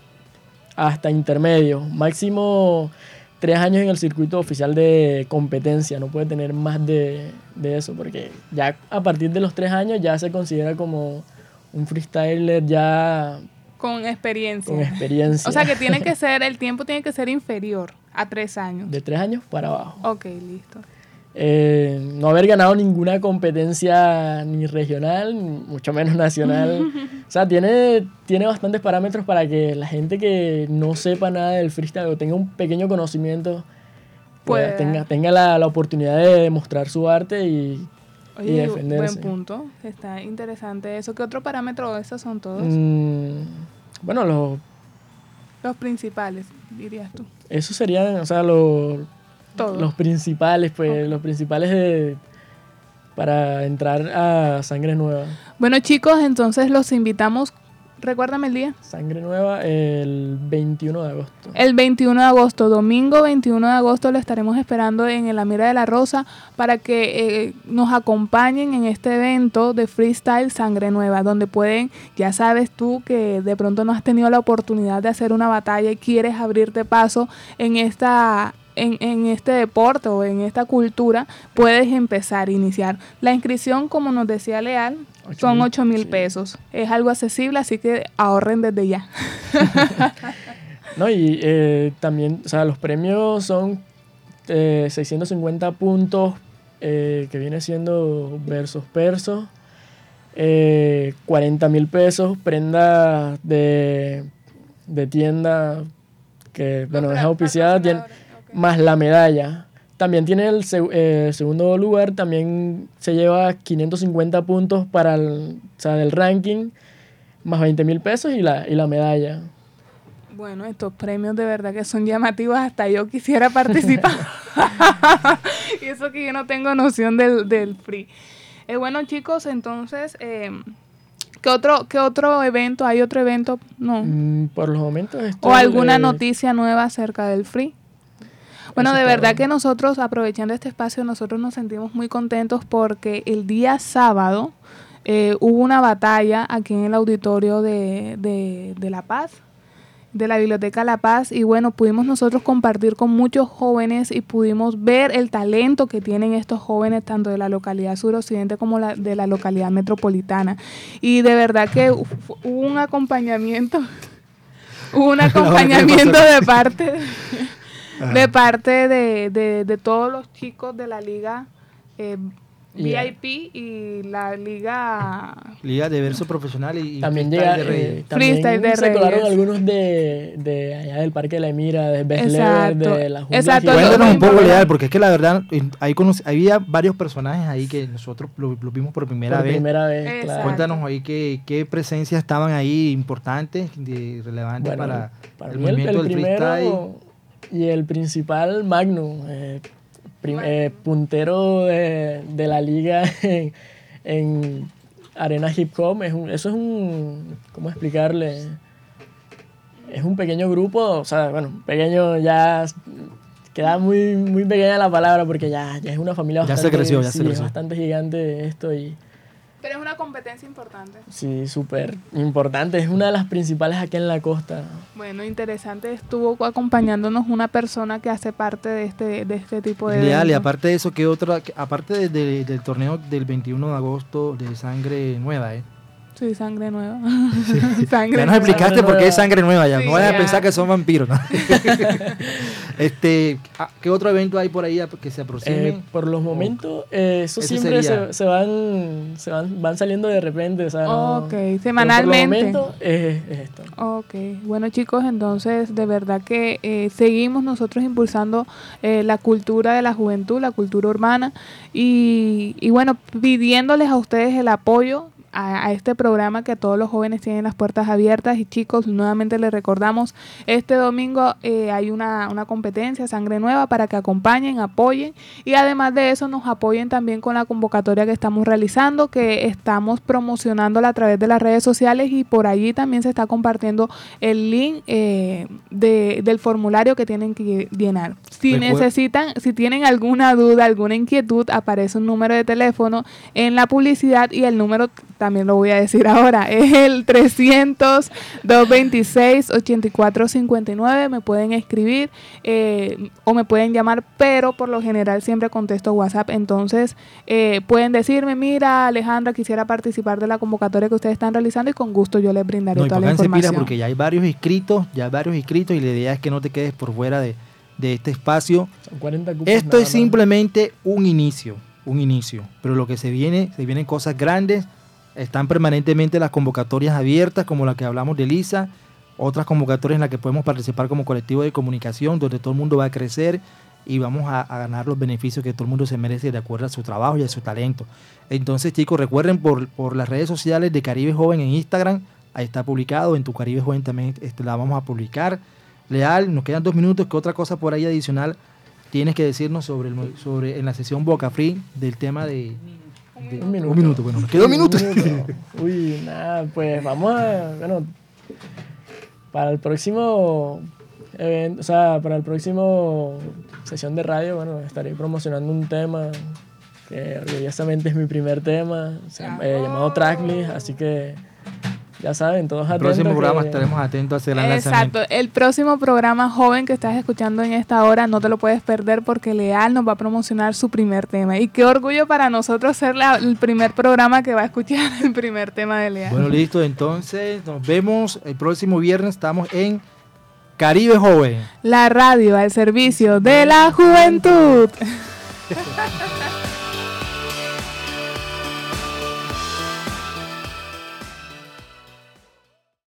[SPEAKER 2] hasta intermedio. Máximo tres años en el circuito oficial de competencia. No puede tener más de, de eso porque ya a partir de los tres años ya se considera como un freestyler ya
[SPEAKER 11] Con experiencia.
[SPEAKER 2] con experiencia.
[SPEAKER 11] O sea que tiene que ser, el tiempo tiene que ser inferior a tres años.
[SPEAKER 2] De tres años para abajo.
[SPEAKER 11] Ok, listo.
[SPEAKER 2] Eh, no haber ganado ninguna competencia ni regional, mucho menos nacional. o sea, tiene, tiene bastantes parámetros para que la gente que no sepa nada del freestyle o tenga un pequeño conocimiento, pues, tenga, tenga la, la oportunidad de demostrar su arte y, y
[SPEAKER 11] Oye,
[SPEAKER 2] defenderse.
[SPEAKER 11] buen punto. Está interesante eso. ¿Qué otro parámetro? Esos son todos.
[SPEAKER 2] Mm, bueno, los
[SPEAKER 11] Los principales, dirías tú.
[SPEAKER 2] Esos serían, o sea, los, los principales, pues, los principales de, para entrar a Sangre Nueva.
[SPEAKER 11] Bueno, chicos, entonces los invitamos. Recuérdame el día.
[SPEAKER 2] Sangre Nueva el 21 de agosto.
[SPEAKER 11] El 21 de agosto, domingo 21 de agosto, lo estaremos esperando en la Mira de la Rosa para que eh, nos acompañen en este evento de freestyle Sangre Nueva, donde pueden, ya sabes tú que de pronto no has tenido la oportunidad de hacer una batalla y quieres abrirte paso en esta en, en este deporte o en esta cultura, puedes empezar iniciar. La inscripción, como nos decía Leal, son
[SPEAKER 2] mil,
[SPEAKER 11] 8 mil pesos. Es algo accesible, así que ahorren desde ya.
[SPEAKER 2] No, y eh, también, o sea, los premios son eh, 650 puntos, eh, que viene siendo versus persos, eh, 40 mil pesos, prenda de, de tienda que, bueno, es auspiciada, tiene- más la medalla. También tiene el seg- eh, segundo lugar, también se lleva 550 puntos para el, o sea, del ranking, más 20 mil pesos y la, y la medalla.
[SPEAKER 11] Bueno, estos premios de verdad que son llamativos, hasta yo quisiera participar. y eso que yo no tengo noción del, del free. Eh, bueno, chicos, entonces, eh, ¿qué, otro, ¿qué otro evento? ¿Hay otro evento? No.
[SPEAKER 2] Mm, por los momentos esto,
[SPEAKER 11] ¿O alguna noticia nueva acerca del free? Bueno, de verdad que nosotros, aprovechando este espacio, nosotros nos sentimos muy contentos porque el día sábado eh, hubo una batalla aquí en el auditorio de, de, de La Paz, de la Biblioteca La Paz, y bueno, pudimos nosotros compartir con muchos jóvenes y pudimos ver el talento que tienen estos jóvenes, tanto de la localidad suroccidente como la, de la localidad metropolitana. Y de verdad que hu- hubo un acompañamiento, hubo un acompañamiento de parte de parte de, de, de todos los chicos de la liga eh,
[SPEAKER 2] Yeah.
[SPEAKER 11] VIP y la liga
[SPEAKER 1] Liga de verso profesional y,
[SPEAKER 2] También,
[SPEAKER 1] freestyle
[SPEAKER 2] llega,
[SPEAKER 1] de Reyes.
[SPEAKER 2] eh, también
[SPEAKER 11] Freestyle de
[SPEAKER 2] se colaron
[SPEAKER 11] Reyes.
[SPEAKER 2] algunos de, de allá del Parque de la Emira, de
[SPEAKER 11] Exacto.
[SPEAKER 2] de la Jungla
[SPEAKER 11] Exacto.
[SPEAKER 1] Cuéntanos un poco. Leal, porque es que la verdad ahí había varios personajes ahí que nosotros lo, lo vimos por primera
[SPEAKER 2] por
[SPEAKER 1] vez.
[SPEAKER 2] primera vez,
[SPEAKER 11] Exacto.
[SPEAKER 2] claro.
[SPEAKER 1] Cuéntanos ahí qué, qué presencias estaban ahí importantes, de, relevantes
[SPEAKER 2] Bueno,
[SPEAKER 1] para,
[SPEAKER 2] para
[SPEAKER 1] el movimiento
[SPEAKER 2] el
[SPEAKER 1] del freestyle.
[SPEAKER 2] Y el principal Magnum, eh, eh, puntero de, la liga en, arena hip hop. Es eso es un, ¿cómo explicarle? Es un pequeño grupo, o sea, bueno, pequeño ya queda muy, muy pequeña la palabra porque ya, ya es una familia
[SPEAKER 1] bastante, ya se creció, ya se creció.
[SPEAKER 2] bastante gigante esto y
[SPEAKER 11] pero es una competencia importante.
[SPEAKER 2] Sí, súper importante. Es una de las principales aquí en la costa.
[SPEAKER 11] Bueno, interesante. Estuvo acompañándonos una persona que hace parte de este, de este tipo de...
[SPEAKER 1] Leal, y aparte de eso, ¿qué otra? Aparte del torneo del 21 de agosto de Sangre Nueva, ¿eh?
[SPEAKER 11] Sí, sangre nueva.
[SPEAKER 1] ya nos explicaste por qué es sangre nueva ya. no vayas a pensar que son vampiros. este, ah, ¿Qué otro evento hay por ahí que se aproxime?
[SPEAKER 2] Eh, por los momentos, eh, eso siempre se, van, se van, van saliendo de repente.
[SPEAKER 11] ok, semanalmente.
[SPEAKER 2] por es, esto.
[SPEAKER 11] Ok, bueno chicos, entonces de verdad que eh, seguimos nosotros impulsando la cultura de la juventud, la cultura urbana y, y bueno, pidiéndoles a ustedes el apoyo a, este programa que todos los jóvenes tienen las puertas abiertas. Y chicos, nuevamente les recordamos, este domingo eh, hay una, una, competencia, Sangre Nueva, para que acompañen, apoyen. Y además de eso nos apoyen también con la convocatoria que estamos realizando, que estamos promocionándola a través de las redes sociales. Y por allí también se está compartiendo el link eh, de, del formulario que tienen que llenar. Si necesitan, si tienen alguna duda, alguna inquietud, aparece un número de teléfono en la publicidad y el número también lo voy a decir ahora, es el 300-226-8459, me pueden escribir eh, o me pueden llamar, pero por lo general siempre contesto WhatsApp, entonces eh, pueden decirme, mira Alejandra, quisiera participar de la convocatoria que ustedes están realizando y con gusto yo les brindaré toda la información.
[SPEAKER 1] porque ya hay varios inscritos, ya hay varios inscritos y la idea es que no te quedes por fuera de, este espacio. Esto es simplemente un inicio, un inicio, pero lo que se viene, se vienen cosas grandes están permanentemente las convocatorias abiertas, como la que hablamos de Lisa, otras convocatorias en las que podemos participar como colectivo de comunicación, donde todo el mundo va a crecer y vamos a, ganar los beneficios que todo el mundo se merece de acuerdo a su trabajo y a su talento. Entonces, chicos, recuerden por, por las redes sociales de Caribe Joven en Instagram, ahí está publicado, en tu Caribe Joven también este, la vamos a publicar. Leal, nos quedan dos minutos, ¿qué otra cosa por ahí adicional tienes que decirnos sobre, el, sobre en la sesión Boca Free del tema de
[SPEAKER 2] un minuto.
[SPEAKER 1] Un minuto, bueno, quedó minutos.
[SPEAKER 2] Uy, nada, pues vamos a. Bueno, para el próximo evento, o sea, para el próximo sesión de radio, bueno, estaré promocionando un tema que orgullosamente es mi primer tema, eh, llamado Tracklist, así que ya saben, todos atentos.
[SPEAKER 1] El próximo programa estaremos atentos a hacer el
[SPEAKER 11] Exacto. El próximo programa joven que estás escuchando en esta hora no te lo puedes perder porque Leal nos va a promocionar su primer tema. Y qué orgullo para nosotros ser el primer programa que va a escuchar el primer tema de Leal.
[SPEAKER 1] Bueno, listo. Entonces, nos vemos el próximo viernes. Estamos en Caribe Joven.
[SPEAKER 11] La radio al servicio de la juventud.